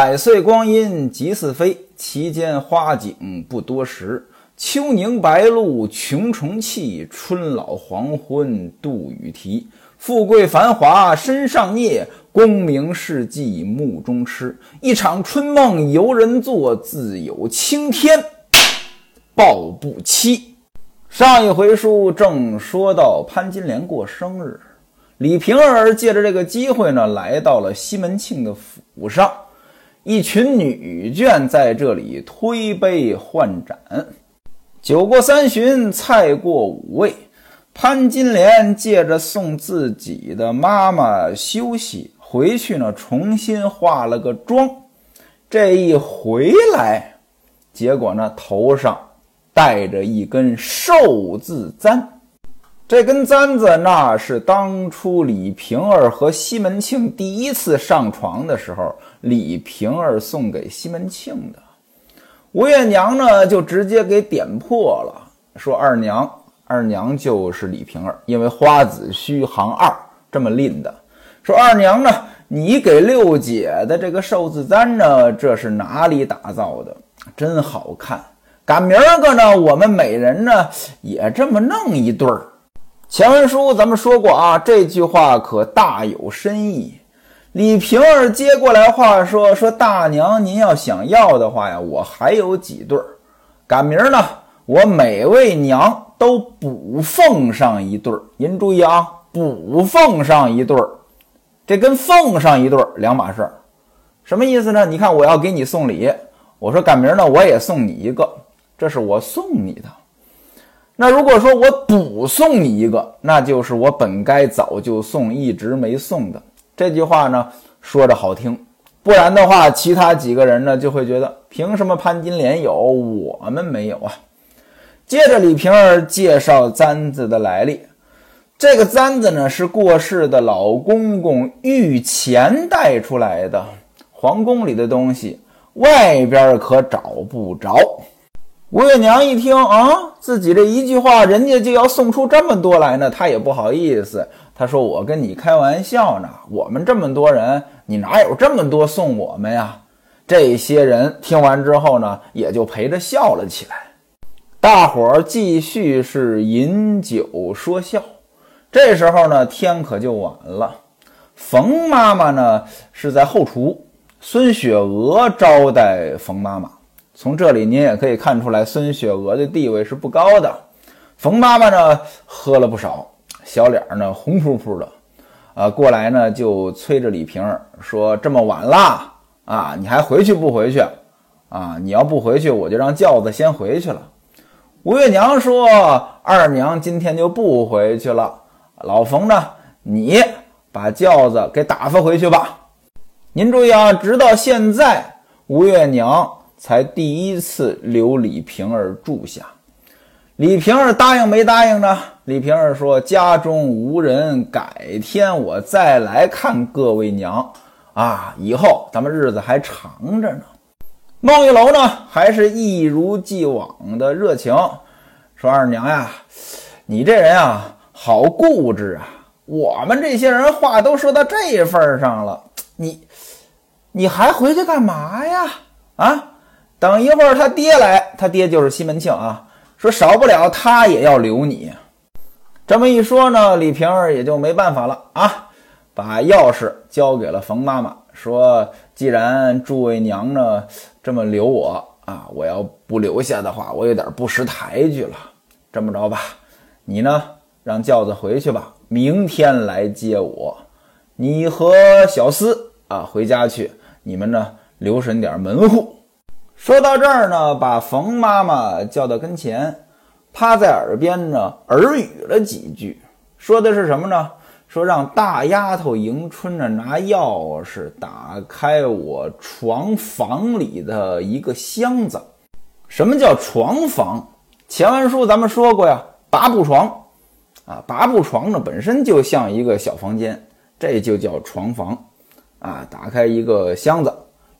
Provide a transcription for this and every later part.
百岁光阴即似飞，其间花景不多时。秋凝白露穷重气，春老黄昏度雨啼。富贵繁华身上孽，功名事迹目中痴。一场春梦游人做，自有青天报不期。上一回书正说到潘金莲过生日，李瓶儿借着这个机会呢，来到了西门庆的府上，一群女眷在这里推杯换盏。酒过三巡，菜过五味，潘金莲借着送自己的妈妈休息，回去呢重新化了个妆。这一回来，结果呢头上戴着一根寿字簪。这根簪子那是当初李瓶儿和西门庆第一次上床的时候，李瓶儿送给西门庆的。吴月娘呢，就直接给点破了，说二娘，二娘就是李瓶儿，因为花子虚行二这么吝的。说二娘呢，你给六姐的这个寿字簪呢，这是哪里打造的？真好看。赶明儿个呢，我们每人呢也这么弄一对儿。前文书咱们说过啊，这句话可大有深意。李瓶儿接过来话说：“说大娘，您要想要的话呀，我还有几对儿。赶明儿呢，我每位娘都补奉上一对儿。您注意啊，补奉上一对儿，这跟奉上一对儿两码事儿。什么意思呢？你看，我要给你送礼，我说赶明儿呢，我也送你一个，这是我送你的。那如果说我补送你一个，那就是我本该早就送，一直没送的。”这句话呢说着好听，不然的话，其他几个人呢就会觉得凭什么潘金莲有，我们没有啊？接着李瓶儿介绍簪子的来历，这个簪子呢是过世的老公公御前带出来的，皇宫里的东西外边可找不着。吴月娘一听啊，自己这一句话，人家就要送出这么多来呢，她也不好意思。她说：“我跟你开玩笑呢，我们这么多人，你哪有这么多送我们呀？”这些人听完之后呢，也就陪着笑了起来。大伙儿继续是饮酒说笑。这时候呢，天可就晚了。冯妈妈呢是在后厨，孙雪娥招待冯妈妈。从这里您也可以看出来，孙雪娥的地位是不高的。冯妈妈呢喝了不少，小脸呢红扑扑的，啊，过来呢就催着李瓶儿说：“这么晚了啊，你还回去不回去？啊，你要不回去，我就让轿子先回去了。”吴月娘说：“二娘今天就不回去了。老冯呢，你把轿子给打发回去吧。您注意啊，直到现在，吴月娘。”才第一次留李瓶儿住下，李瓶儿答应没答应呢？李瓶儿说：“家中无人，改天我再来看各位娘啊，以后咱们日子还长着呢。”孟玉楼呢，还是一如既往的热情，说：“二娘呀，你这人啊，好固执啊！我们这些人话都说到这份上了，你你还回去干嘛呀？啊？”等一会儿他爹来，他爹就是西门庆啊，说少不了他也要留你。这么一说呢，李瓶儿也就没办法了啊，把钥匙交给了冯妈妈，说既然诸位娘呢这么留我啊，我要不留下的话，我有点不识抬举了。这么着吧，你呢让轿子回去吧，明天来接我。你和小厮啊回家去，你们呢留神点门户。说到这儿呢，把冯妈妈叫到跟前，趴在耳边呢耳语了几句，说的是什么呢？说让大丫头迎春呢拿钥匙打开我床房里的一个箱子。什么叫床房？前文书咱们说过呀，八步床啊，八步床呢本身就像一个小房间，这就叫床房啊。打开一个箱子，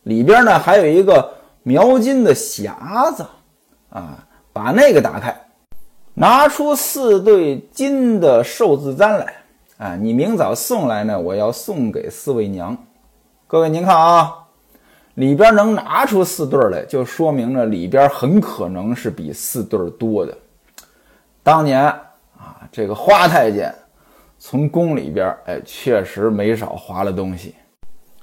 里边呢还有一个。描金的匣子，啊，把那个打开，拿出四对金的寿字簪来，啊，你明早送来呢，我要送给四位娘。各位您看啊，里边能拿出四对来，就说明了里边很可能是比四对多的。当年啊，这个花太监从宫里边，哎，确实没少划了东西。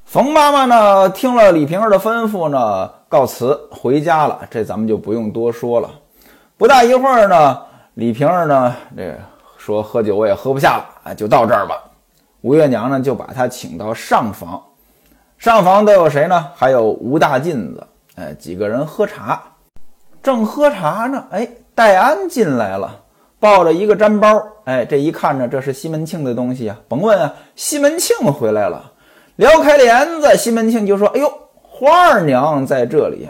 冯妈妈呢，听了李瓶儿的吩咐呢，告辞回家了。这咱们就不用多说了。不大一会儿呢，李瓶儿呢，这说喝酒我也喝不下了，哎，就到这儿吧。吴月娘呢，就把他请到上房。上房都有谁呢？还有吴大妗子，哎，几个人喝茶。正喝茶呢，哎，戴安进来了，抱着一个毡包。哎，这一看呢，这是西门庆的东西啊。甭问啊，西门庆回来了。撩开帘子，西门庆就说：“哎呦，花二娘在这里。”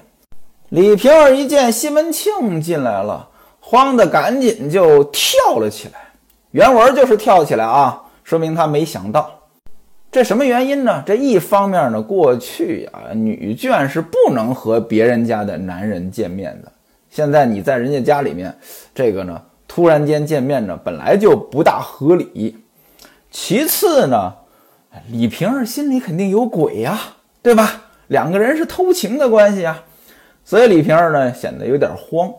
李瓶儿一见西门庆进来了，慌得赶紧就跳了起来。原文就是跳起来啊，说明他没想到。这什么原因呢？这一方面呢，过去啊，女眷是不能和别人家的男人见面的。现在你在人家家里面，这个呢，突然间见面呢，本来就不大合理。其次呢，李瓶儿心里肯定有鬼呀，对吧？两个人是偷情的关系啊，所以李瓶儿呢显得有点慌。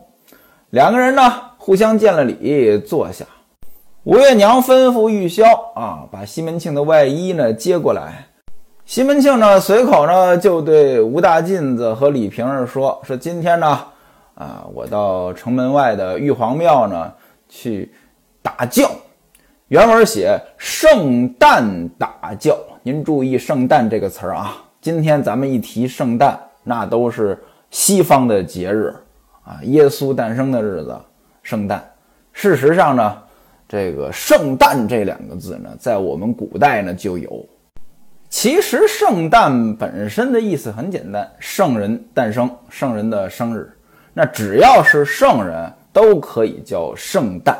两个人呢互相见了礼，坐下。吴月娘吩咐玉箫啊，把西门庆的外衣呢接过来。西门庆呢随口呢就对吴大妗子和李瓶儿说：“说今天呢，啊，我到城门外的玉皇庙呢去打轿。原文写圣诞打轿，您注意‘圣诞’这个词儿啊。今天咱们一提圣诞，那都是西方的节日啊，耶稣诞生的日子，圣诞。事实上呢。”这个“圣诞”这两个字呢，在我们古代呢就有。其实“圣诞”本身的意思很简单，圣人诞生，圣人的生日。那只要是圣人都可以叫圣诞。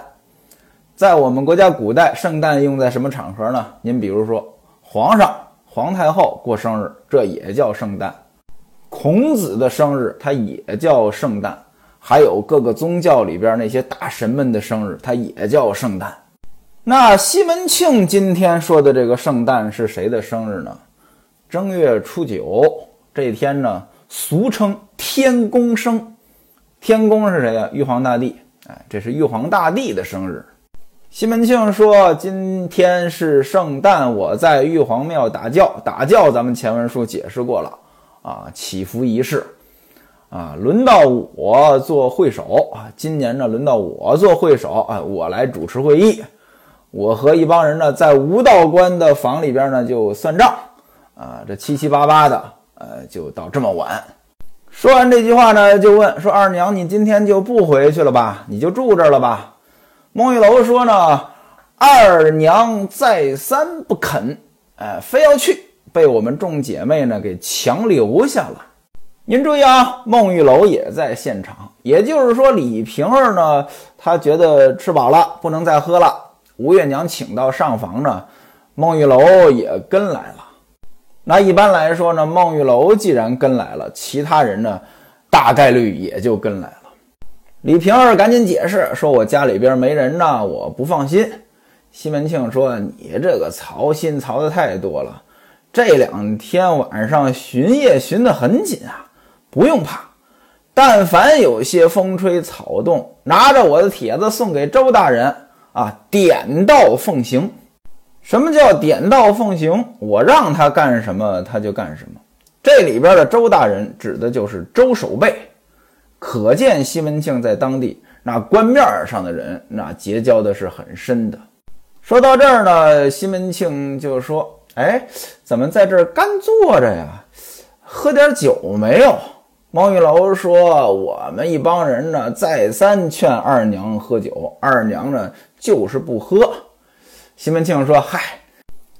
在我们国家古代，圣诞用在什么场合呢？您比如说，皇上、皇太后过生日，这也叫圣诞；孔子的生日，它也叫圣诞。还有各个宗教里边那些大神们的生日，它也叫圣诞。那西门庆今天说的这个圣诞是谁的生日呢？正月初九这天呢，俗称天公生。天公是谁呀？玉皇大帝。哎，这是玉皇大帝的生日。西门庆说：“今天是圣诞，我在玉皇庙打轿。打轿，咱们前文书解释过了啊，祈福仪式。”啊，轮到我做会首啊！今年呢，轮到我做会首啊，我来主持会议。我和一帮人呢，在吴道官的房里边呢，就算账啊。这七七八八的，呃，就到这么晚。说完这句话呢，就问说：“二娘，你今天就不回去了吧？你就住这儿了吧？”孟玉楼说呢：“二娘再三不肯，哎，非要去，被我们众姐妹呢给强留下了。”您注意啊，孟玉楼也在现场，也就是说，李瓶儿呢，她觉得吃饱了，不能再喝了。吴月娘请到上房呢，孟玉楼也跟来了。那一般来说呢，孟玉楼既然跟来了，其他人呢，大概率也就跟来了。李瓶儿赶紧解释说：“我家里边没人呢，我不放心。”西门庆说：“你这个操心操的太多了，这两天晚上巡夜巡得很紧啊。”不用怕，但凡有些风吹草动，拿着我的帖子送给周大人啊，点到奉行。什么叫点到奉行？我让他干什么，他就干什么。这里边的周大人指的就是周守备，可见西门庆在当地那官面上的人，那结交的是很深的。说到这儿呢，西门庆就说：“哎，怎么在这儿干坐着呀？喝点酒没有？”孟玉楼说：“我们一帮人呢，再三劝二娘喝酒，二娘呢就是不喝。”西门庆说：“嗨，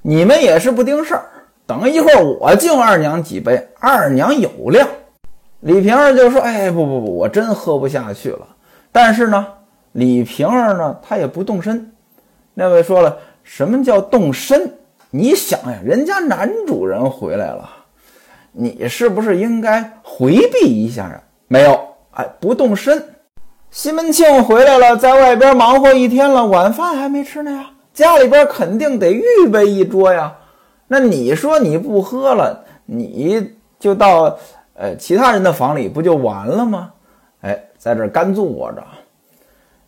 你们也是不盯事儿，等一会儿我敬二娘几杯，二娘有量。”李瓶儿就说：“哎，不不不，我真喝不下去了。但是呢，李瓶儿呢，她也不动身。那位说了，什么叫动身？你想呀，人家男主人回来了。”你是不是应该回避一下啊？没有，哎，不动身。西门庆回来了，在外边忙活一天了，晚饭还没吃呢呀。家里边肯定得预备一桌呀。那你说你不喝了，你就到哎，其他人的房里不就完了吗？哎，在这干坐着。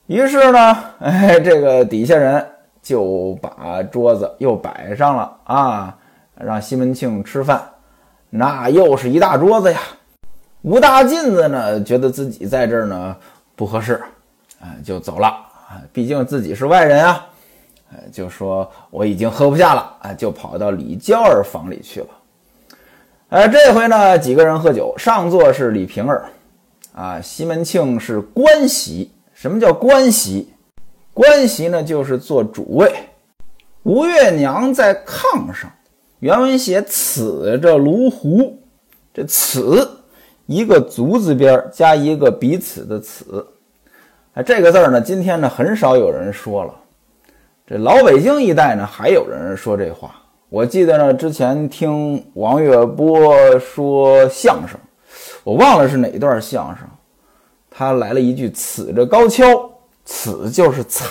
于是呢，哎，这个底下人就把桌子又摆上了啊，让西门庆吃饭。那又是一大桌子呀。吴大进子呢，觉得自己在这儿呢不合适，哎，就走了啊。毕竟自己是外人啊，哎，就说我已经喝不下了啊，就跑到李娇儿房里去了。呃，这回呢，几个人喝酒，上座是李瓶儿，啊，西门庆是官席。什么叫官席？官席呢，就是坐主位。吴月娘在炕上，原文写此着卢壶，这此一个足字边加一个彼此的此。哎，这个字呢，今天呢很少有人说了。这老北京一带呢，还有人说这话。我记得呢，之前听王月波说相声，我忘了是哪段相声。他来了一句：“此着高跷，此就是踩，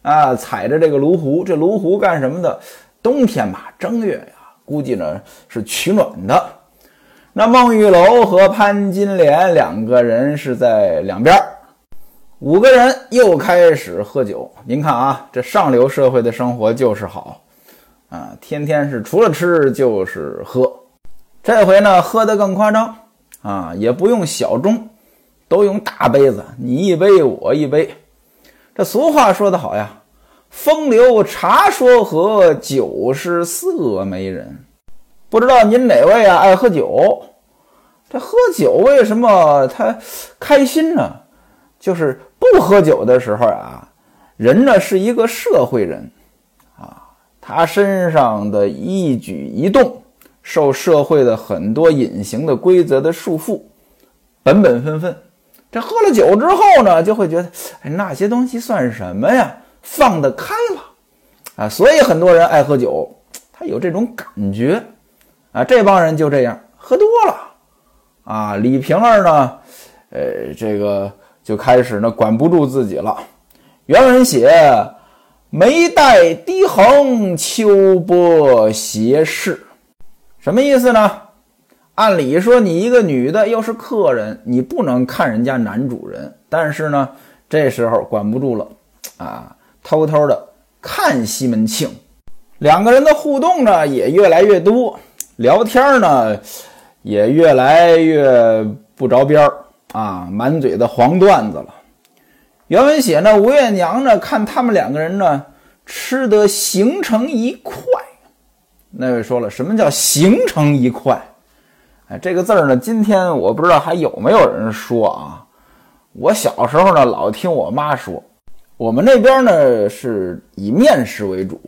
啊，踩着这个炉湖。这炉湖干什么的？冬天吧，正月呀，估计呢是取暖的。那孟玉楼和潘金莲两个人是在两边五个人又开始喝酒。您看啊，这上流社会的生活就是好啊，天天是除了吃就是喝。这回呢，喝得更夸张啊，也不用小盅。”都用大杯子，你一杯我一杯。这俗话说得好呀，“风流茶说和，酒是色媒人。”不知道您哪位啊爱喝酒？这喝酒为什么他开心呢？就是不喝酒的时候啊，人呢是一个社会人，他身上的一举一动受社会的很多隐形的规则的束缚，本本分分。这喝了酒之后呢，就会觉得，哎，那些东西算什么呀？放得开了，啊，所以很多人爱喝酒，他有这种感觉，啊，这帮人就这样喝多了，啊，李瓶儿呢，呃，这个就开始呢管不住自己了。原文写，眉黛低横，秋波斜视，什么意思呢？按理说，你一个女的又是客人，你不能看人家男主人。但是呢，这时候管不住了，啊，偷偷的看西门庆。两个人的互动呢也越来越多，聊天呢也越来越不着边儿啊，满嘴的黄段子了。原文写呢，吴月娘呢看他们两个人呢吃得形成一块。那位说了，什么叫形成一块？哎，这个字儿呢，今天我不知道还有没有人说啊。我小时候呢，老听我妈说，我们那边呢是以面食为主，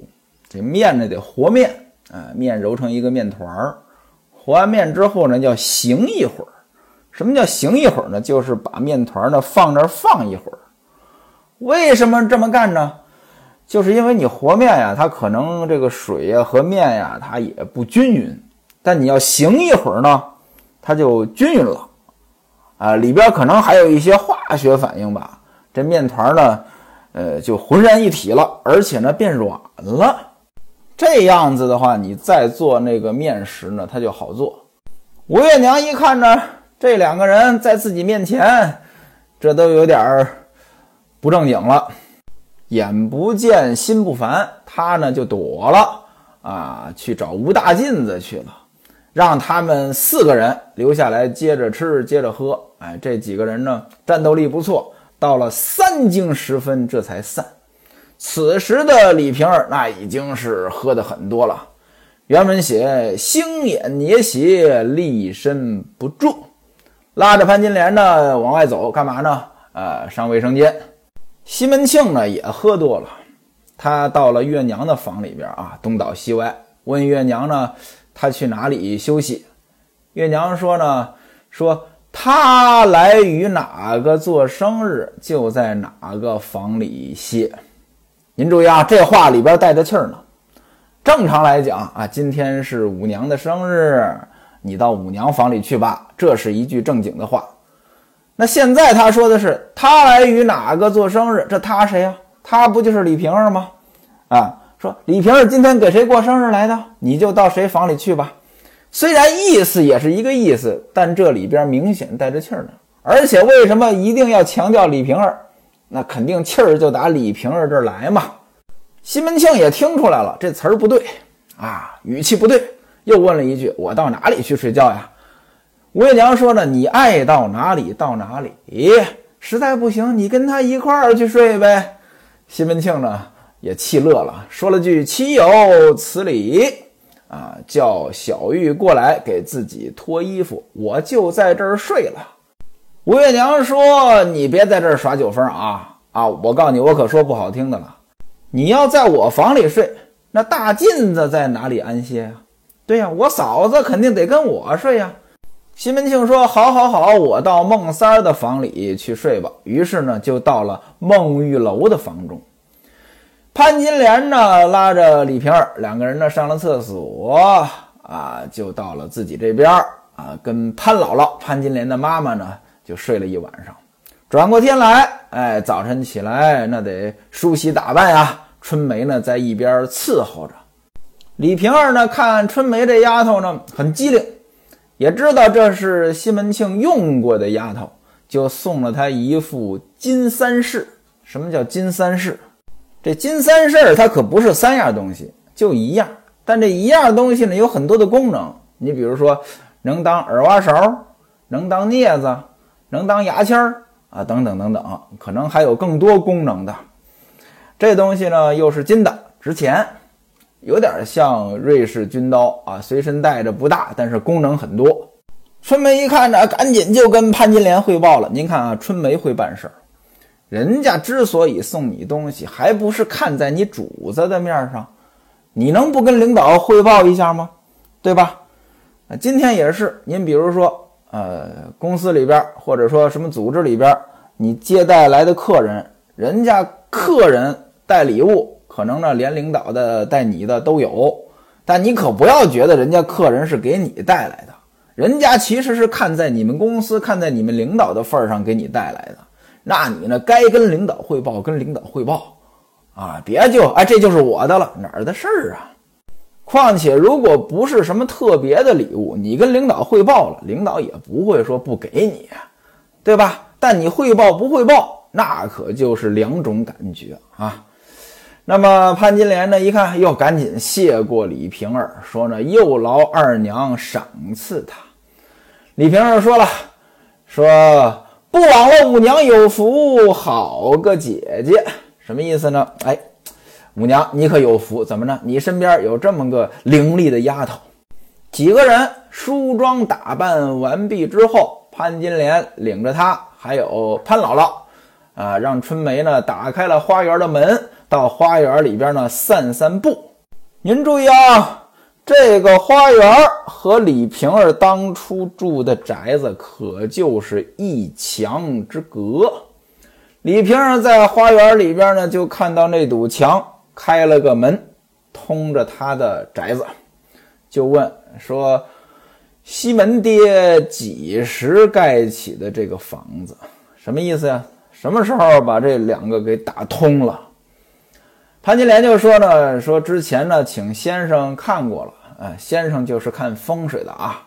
这面呢得和面，啊，面揉成一个面团儿，和完面之后呢，叫醒一会儿。什么叫醒一会儿呢？就是把面团呢放那儿放一会儿。为什么这么干呢？就是因为你和面呀，它可能这个水呀和面呀，它也不均匀，但你要醒一会儿呢。它就均匀了，啊，里边可能还有一些化学反应吧。这面团呢，呃，就浑然一体了，而且呢变软了。这样子的话，你再做那个面食呢，它就好做。吴月娘一看呢，这两个人在自己面前，这都有点儿不正经了，眼不见心不烦，他呢就躲了，啊，去找吴大进子去了。让他们四个人留下来接着吃，接着喝。哎，这几个人呢，战斗力不错。到了三更时分，这才散。此时的李瓶儿那已经是喝的很多了。原文写星眼捏斜，立身不住，拉着潘金莲呢往外走，干嘛呢？呃，上卫生间。西门庆呢也喝多了，他到了月娘的房里边啊，东倒西歪，问月娘呢。他去哪里休息？月娘说呢，说他来与哪个做生日，就在哪个房里歇。您注意啊，这话里边带着气儿呢。正常来讲啊，今天是五娘的生日，你到五娘房里去吧，这是一句正经的话。那现在他说的是他来与哪个做生日，这他谁呀？他不就是李瓶儿吗？啊。说李瓶儿今天给谁过生日来的？你就到谁房里去吧。虽然意思也是一个意思，但这里边明显带着气儿呢。而且为什么一定要强调李瓶儿？那肯定气儿就打李瓶儿这儿来嘛。西门庆也听出来了，这词儿不对啊，语气不对，又问了一句：“我到哪里去睡觉呀？”吴月娘说呢：“你爱到哪里到哪里。实在不行，你跟他一块儿去睡呗。”西门庆呢也气乐了，说了句：“岂有此理！”啊，叫小玉过来给自己脱衣服，我就在这儿睡了。吴月娘说：“你别在这儿耍酒疯啊！啊，我告诉你，我可说不好听的了。你要在我房里睡，那大妗子在哪里安歇呀？对呀，我嫂子肯定得跟我睡呀。”西门庆说：“好，好，好，我到孟三儿的房里去睡吧。”于是呢，就到了孟玉楼的房中。潘金莲呢，拉着李瓶儿两个人呢，上了厕所啊，就到了自己这边啊，跟潘姥姥、潘金莲的妈妈呢。就睡了一晚上，转过天来，哎，早晨起来那得梳洗打扮呀。春梅呢在一边伺候着，李瓶儿呢看春梅这丫头呢很机灵，也知道这是西门庆用过的丫头，就送了她一副金三饰。什么叫金三饰？这金三饰它可不是三样东西，就一样。但这一样东西呢有很多的功能，你比如说能当耳挖勺，能当镊子。能当牙签儿啊，等等等等，可能还有更多功能的。这东西呢，又是金的，值钱，有点像瑞士军刀啊，随身带着不大，但是功能很多。春梅一看呢，赶紧就跟潘金莲汇报了。您看啊，春梅会办事儿，人家之所以送你东西，还不是看在你主子的面上，你能不跟领导汇报一下吗？对吧？今天也是，您比如说。呃，公司里边或者说什么组织里边，你接待来的客人，人家客人带礼物，可能呢连领导的带你的都有，但你可不要觉得人家客人是给你带来的，人家其实是看在你们公司、看在你们领导的份儿上给你带来的，那你呢该跟领导汇报，跟领导汇报，啊，别就哎这就是我的了，哪儿的事儿啊？况且，如果不是什么特别的礼物，你跟领导汇报了，领导也不会说不给你，对吧？但你汇报不汇报，那可就是两种感觉啊。那么潘金莲呢，一看，又赶紧谢过李瓶儿，说呢，又劳二娘赏赐他。李瓶儿说了，说不枉了五娘有福，好个姐姐，什么意思呢？哎。五娘，你可有福？怎么着？你身边有这么个伶俐的丫头。几个人梳妆打扮完毕之后，潘金莲领着她，还有潘姥姥，啊，让春梅呢打开了花园的门，到花园里边呢散散步。您注意啊，这个花园和李瓶儿当初住的宅子可就是一墙之隔。李瓶儿在花园里边呢，就看到那堵墙。开了个门，通着他的宅子，就问说：“西门爹几时盖起的这个房子？什么意思呀？什么时候把这两个给打通了？”潘金莲就说呢：“说之前呢，请先生看过了，哎，先生就是看风水的啊。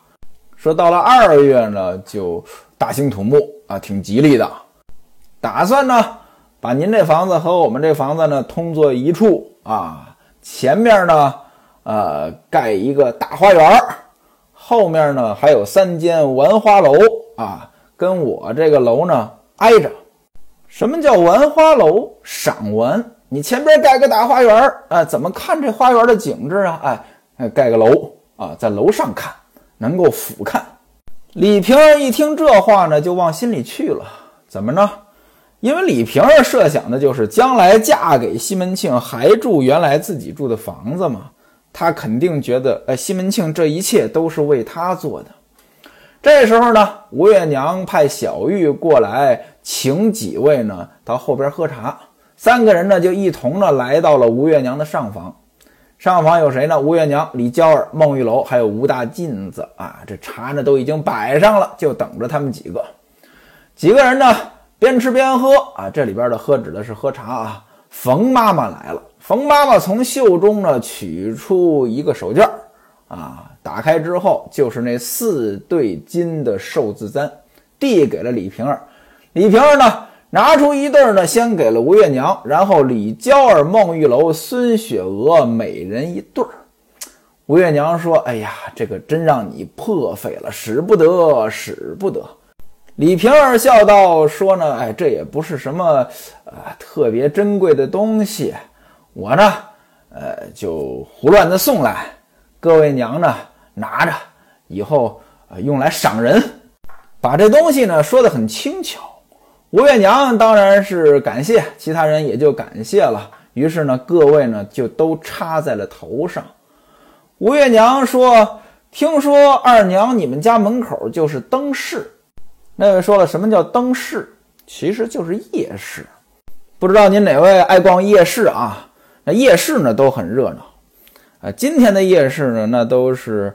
说到了二月呢，就大兴土木啊，挺吉利的，打算呢。”把您这房子和我们这房子呢通作一处啊，前面呢，呃，盖一个大花园后面呢还有三间玩花楼啊，跟我这个楼呢挨着。什么叫玩花楼？赏玩。你前边盖个大花园啊，怎么看这花园的景致啊？哎，盖个楼啊，在楼上看，能够俯瞰。李瓶儿一听这话呢，就往心里去了。怎么呢？因为李瓶儿设想的就是将来嫁给西门庆还住原来自己住的房子嘛，她肯定觉得，呃，西门庆这一切都是为她做的。这时候呢，吴月娘派小玉过来请几位呢到后边喝茶，三个人呢就一同呢来到了吴月娘的上房。上房有谁呢？吴月娘、李娇儿、孟玉楼，还有吴大妗子啊。这茶呢都已经摆上了，就等着他们几个。几个人呢？边吃边喝啊，这里边的喝指的是喝茶啊。冯妈妈来了，冯妈妈从袖中呢取出一个手绢啊，打开之后就是那四对金的寿字簪，递给了李瓶儿。李瓶儿呢，拿出一对呢，先给了吴月娘，然后李娇儿、孟玉楼、孙雪娥每人一对儿。吴月娘说：“哎呀，这个真让你破费了，使不得，使不得。”李瓶儿笑道：“说呢，哎，这也不是什么呃特别珍贵的东西，我呢，呃，就胡乱的送来，各位娘呢拿着，以后呃用来赏人，把这东西呢说的很轻巧。吴月娘当然是感谢，其他人也就感谢了。于是呢，各位呢就都插在了头上。吴月娘说：‘听说二娘你们家门口就是灯市。’”那位说了，什么叫灯市？其实就是夜市。不知道您哪位爱逛夜市啊？那夜市呢都很热闹。啊，今天的夜市呢，那都是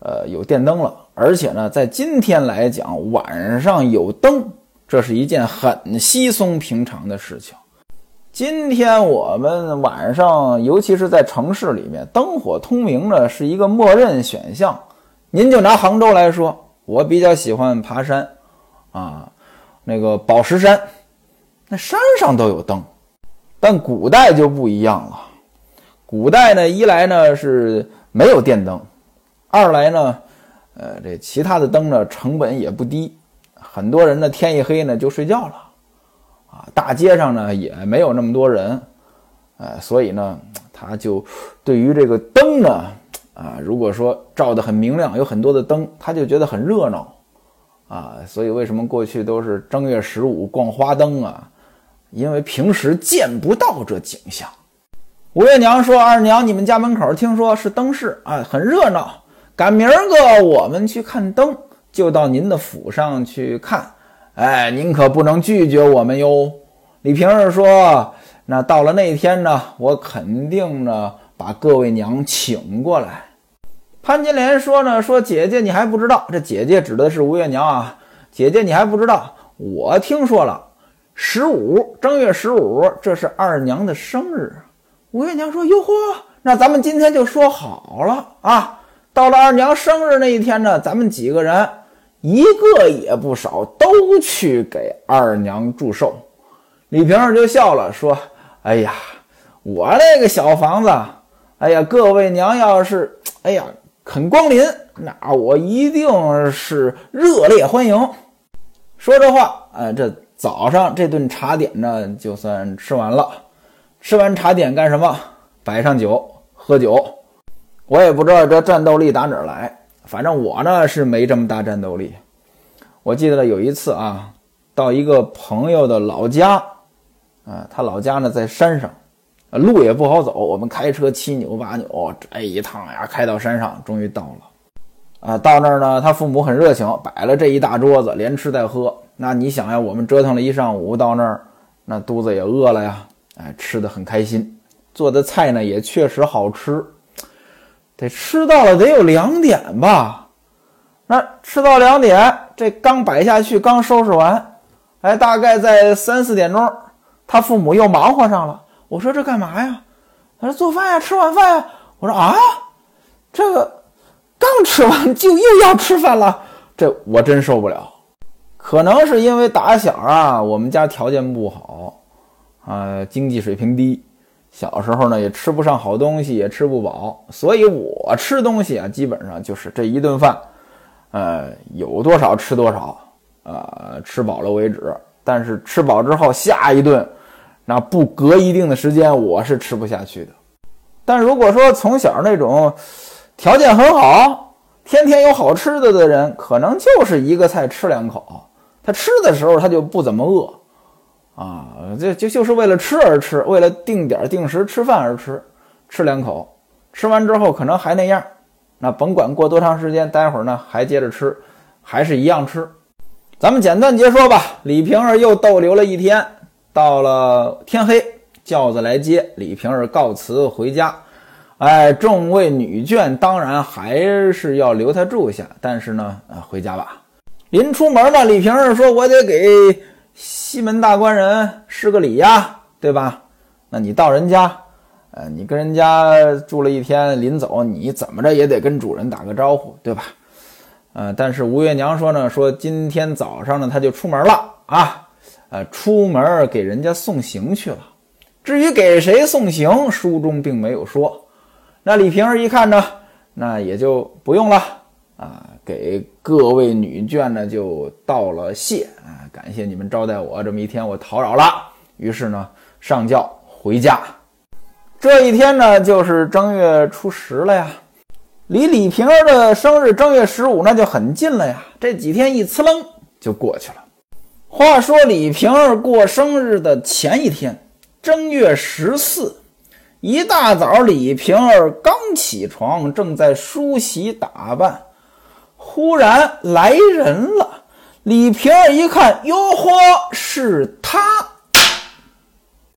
呃有电灯了，而且呢，在今天来讲，晚上有灯，这是一件很稀松平常的事情。今天我们晚上，尤其是在城市里面，灯火通明呢是一个默认选项。您就拿杭州来说，我比较喜欢爬山。啊，那个宝石山，那山上都有灯，但古代就不一样了。古代呢，一来呢是没有电灯，二来呢，呃，这其他的灯呢成本也不低，很多人呢天一黑呢就睡觉了，啊，大街上呢也没有那么多人，呃，所以呢，他就对于这个灯呢，啊，如果说照得很明亮，有很多的灯，他就觉得很热闹。啊，所以为什么过去都是正月十五逛花灯啊？因为平时见不到这景象。吴月娘说：“二娘，你们家门口听说是灯市啊，很热闹。赶明儿个我们去看灯，就到您的府上去看。哎，您可不能拒绝我们哟。”李瓶儿说：“那到了那一天呢，我肯定呢把各位娘请过来。”潘金莲说呢，说姐姐你还不知道，这姐姐指的是吴月娘啊。姐姐你还不知道，我听说了，十五正月十五，这是二娘的生日。吴月娘说：“哟呵，那咱们今天就说好了啊。到了二娘生日那一天呢，咱们几个人一个也不少，都去给二娘祝寿。”李瓶儿就笑了，说：“哎呀，我那个小房子，哎呀，各位娘要是，哎呀。”肯光临，那我一定是热烈欢迎。说这话，哎，这早上这顿茶点呢，就算吃完了。吃完茶点干什么？摆上酒喝酒。我也不知道这战斗力打哪儿来，反正我呢是没这么大战斗力。我记得有一次啊，到一个朋友的老家，啊，他老家呢在山上。路也不好走，我们开车七扭八扭，这一趟呀，开到山上，终于到了。啊，到那儿呢，他父母很热情，摆了这一大桌子，连吃带喝。那你想呀，我们折腾了一上午，到那儿，那肚子也饿了呀，哎，吃的很开心。做的菜呢，也确实好吃。得吃到了得有两点吧？那吃到两点，这刚摆下去，刚收拾完，哎，大概在三四点钟，他父母又忙活上了。我说这干嘛呀？他说做饭呀，吃晚饭呀。我说啊，这个刚吃完就又要吃饭了，这我真受不了。可能是因为打小啊，我们家条件不好啊，经济水平低，小时候呢也吃不上好东西，也吃不饱，所以我吃东西啊，基本上就是这一顿饭，呃，有多少吃多少，呃，吃饱了为止。但是吃饱之后，下一顿。那不隔一定的时间，我是吃不下去的。但如果说从小那种条件很好，天天有好吃的的人，可能就是一个菜吃两口。他吃的时候他就不怎么饿啊，这就就是为了吃而吃，为了定点定时吃饭而吃，吃两口，吃完之后可能还那样。那甭管过多长时间，待会儿呢还接着吃，还是一样吃。咱们简短结说吧。李瓶儿又逗留了一天。到了天黑，轿子来接李瓶儿，告辞回家。哎，众位女眷当然还是要留他住下，但是呢，啊，回家吧。临出门呢，李瓶儿说：“我得给西门大官人施个礼呀，对吧？那你到人家，呃，你跟人家住了一天，临走你怎么着也得跟主人打个招呼，对吧？呃，但是吴月娘说呢，说今天早上呢，他就出门了啊，呃，出门给人家送行去了。至于给谁送行，书中并没有说。那李瓶儿一看呢，那也就不用了啊，给各位女眷呢就道了谢啊，感谢你们招待我这么一天，我叨扰了。于是呢，上轿回家。这一天呢，就是正月初十了呀，离李瓶儿的生日正月十五那就很近了呀。这几天一呲楞就过去了。话说李瓶儿过生日的前一天。正月十四，一大早，李瓶儿刚起床，正在梳洗打扮，忽然来人了。李瓶儿一看，哟呵，是他。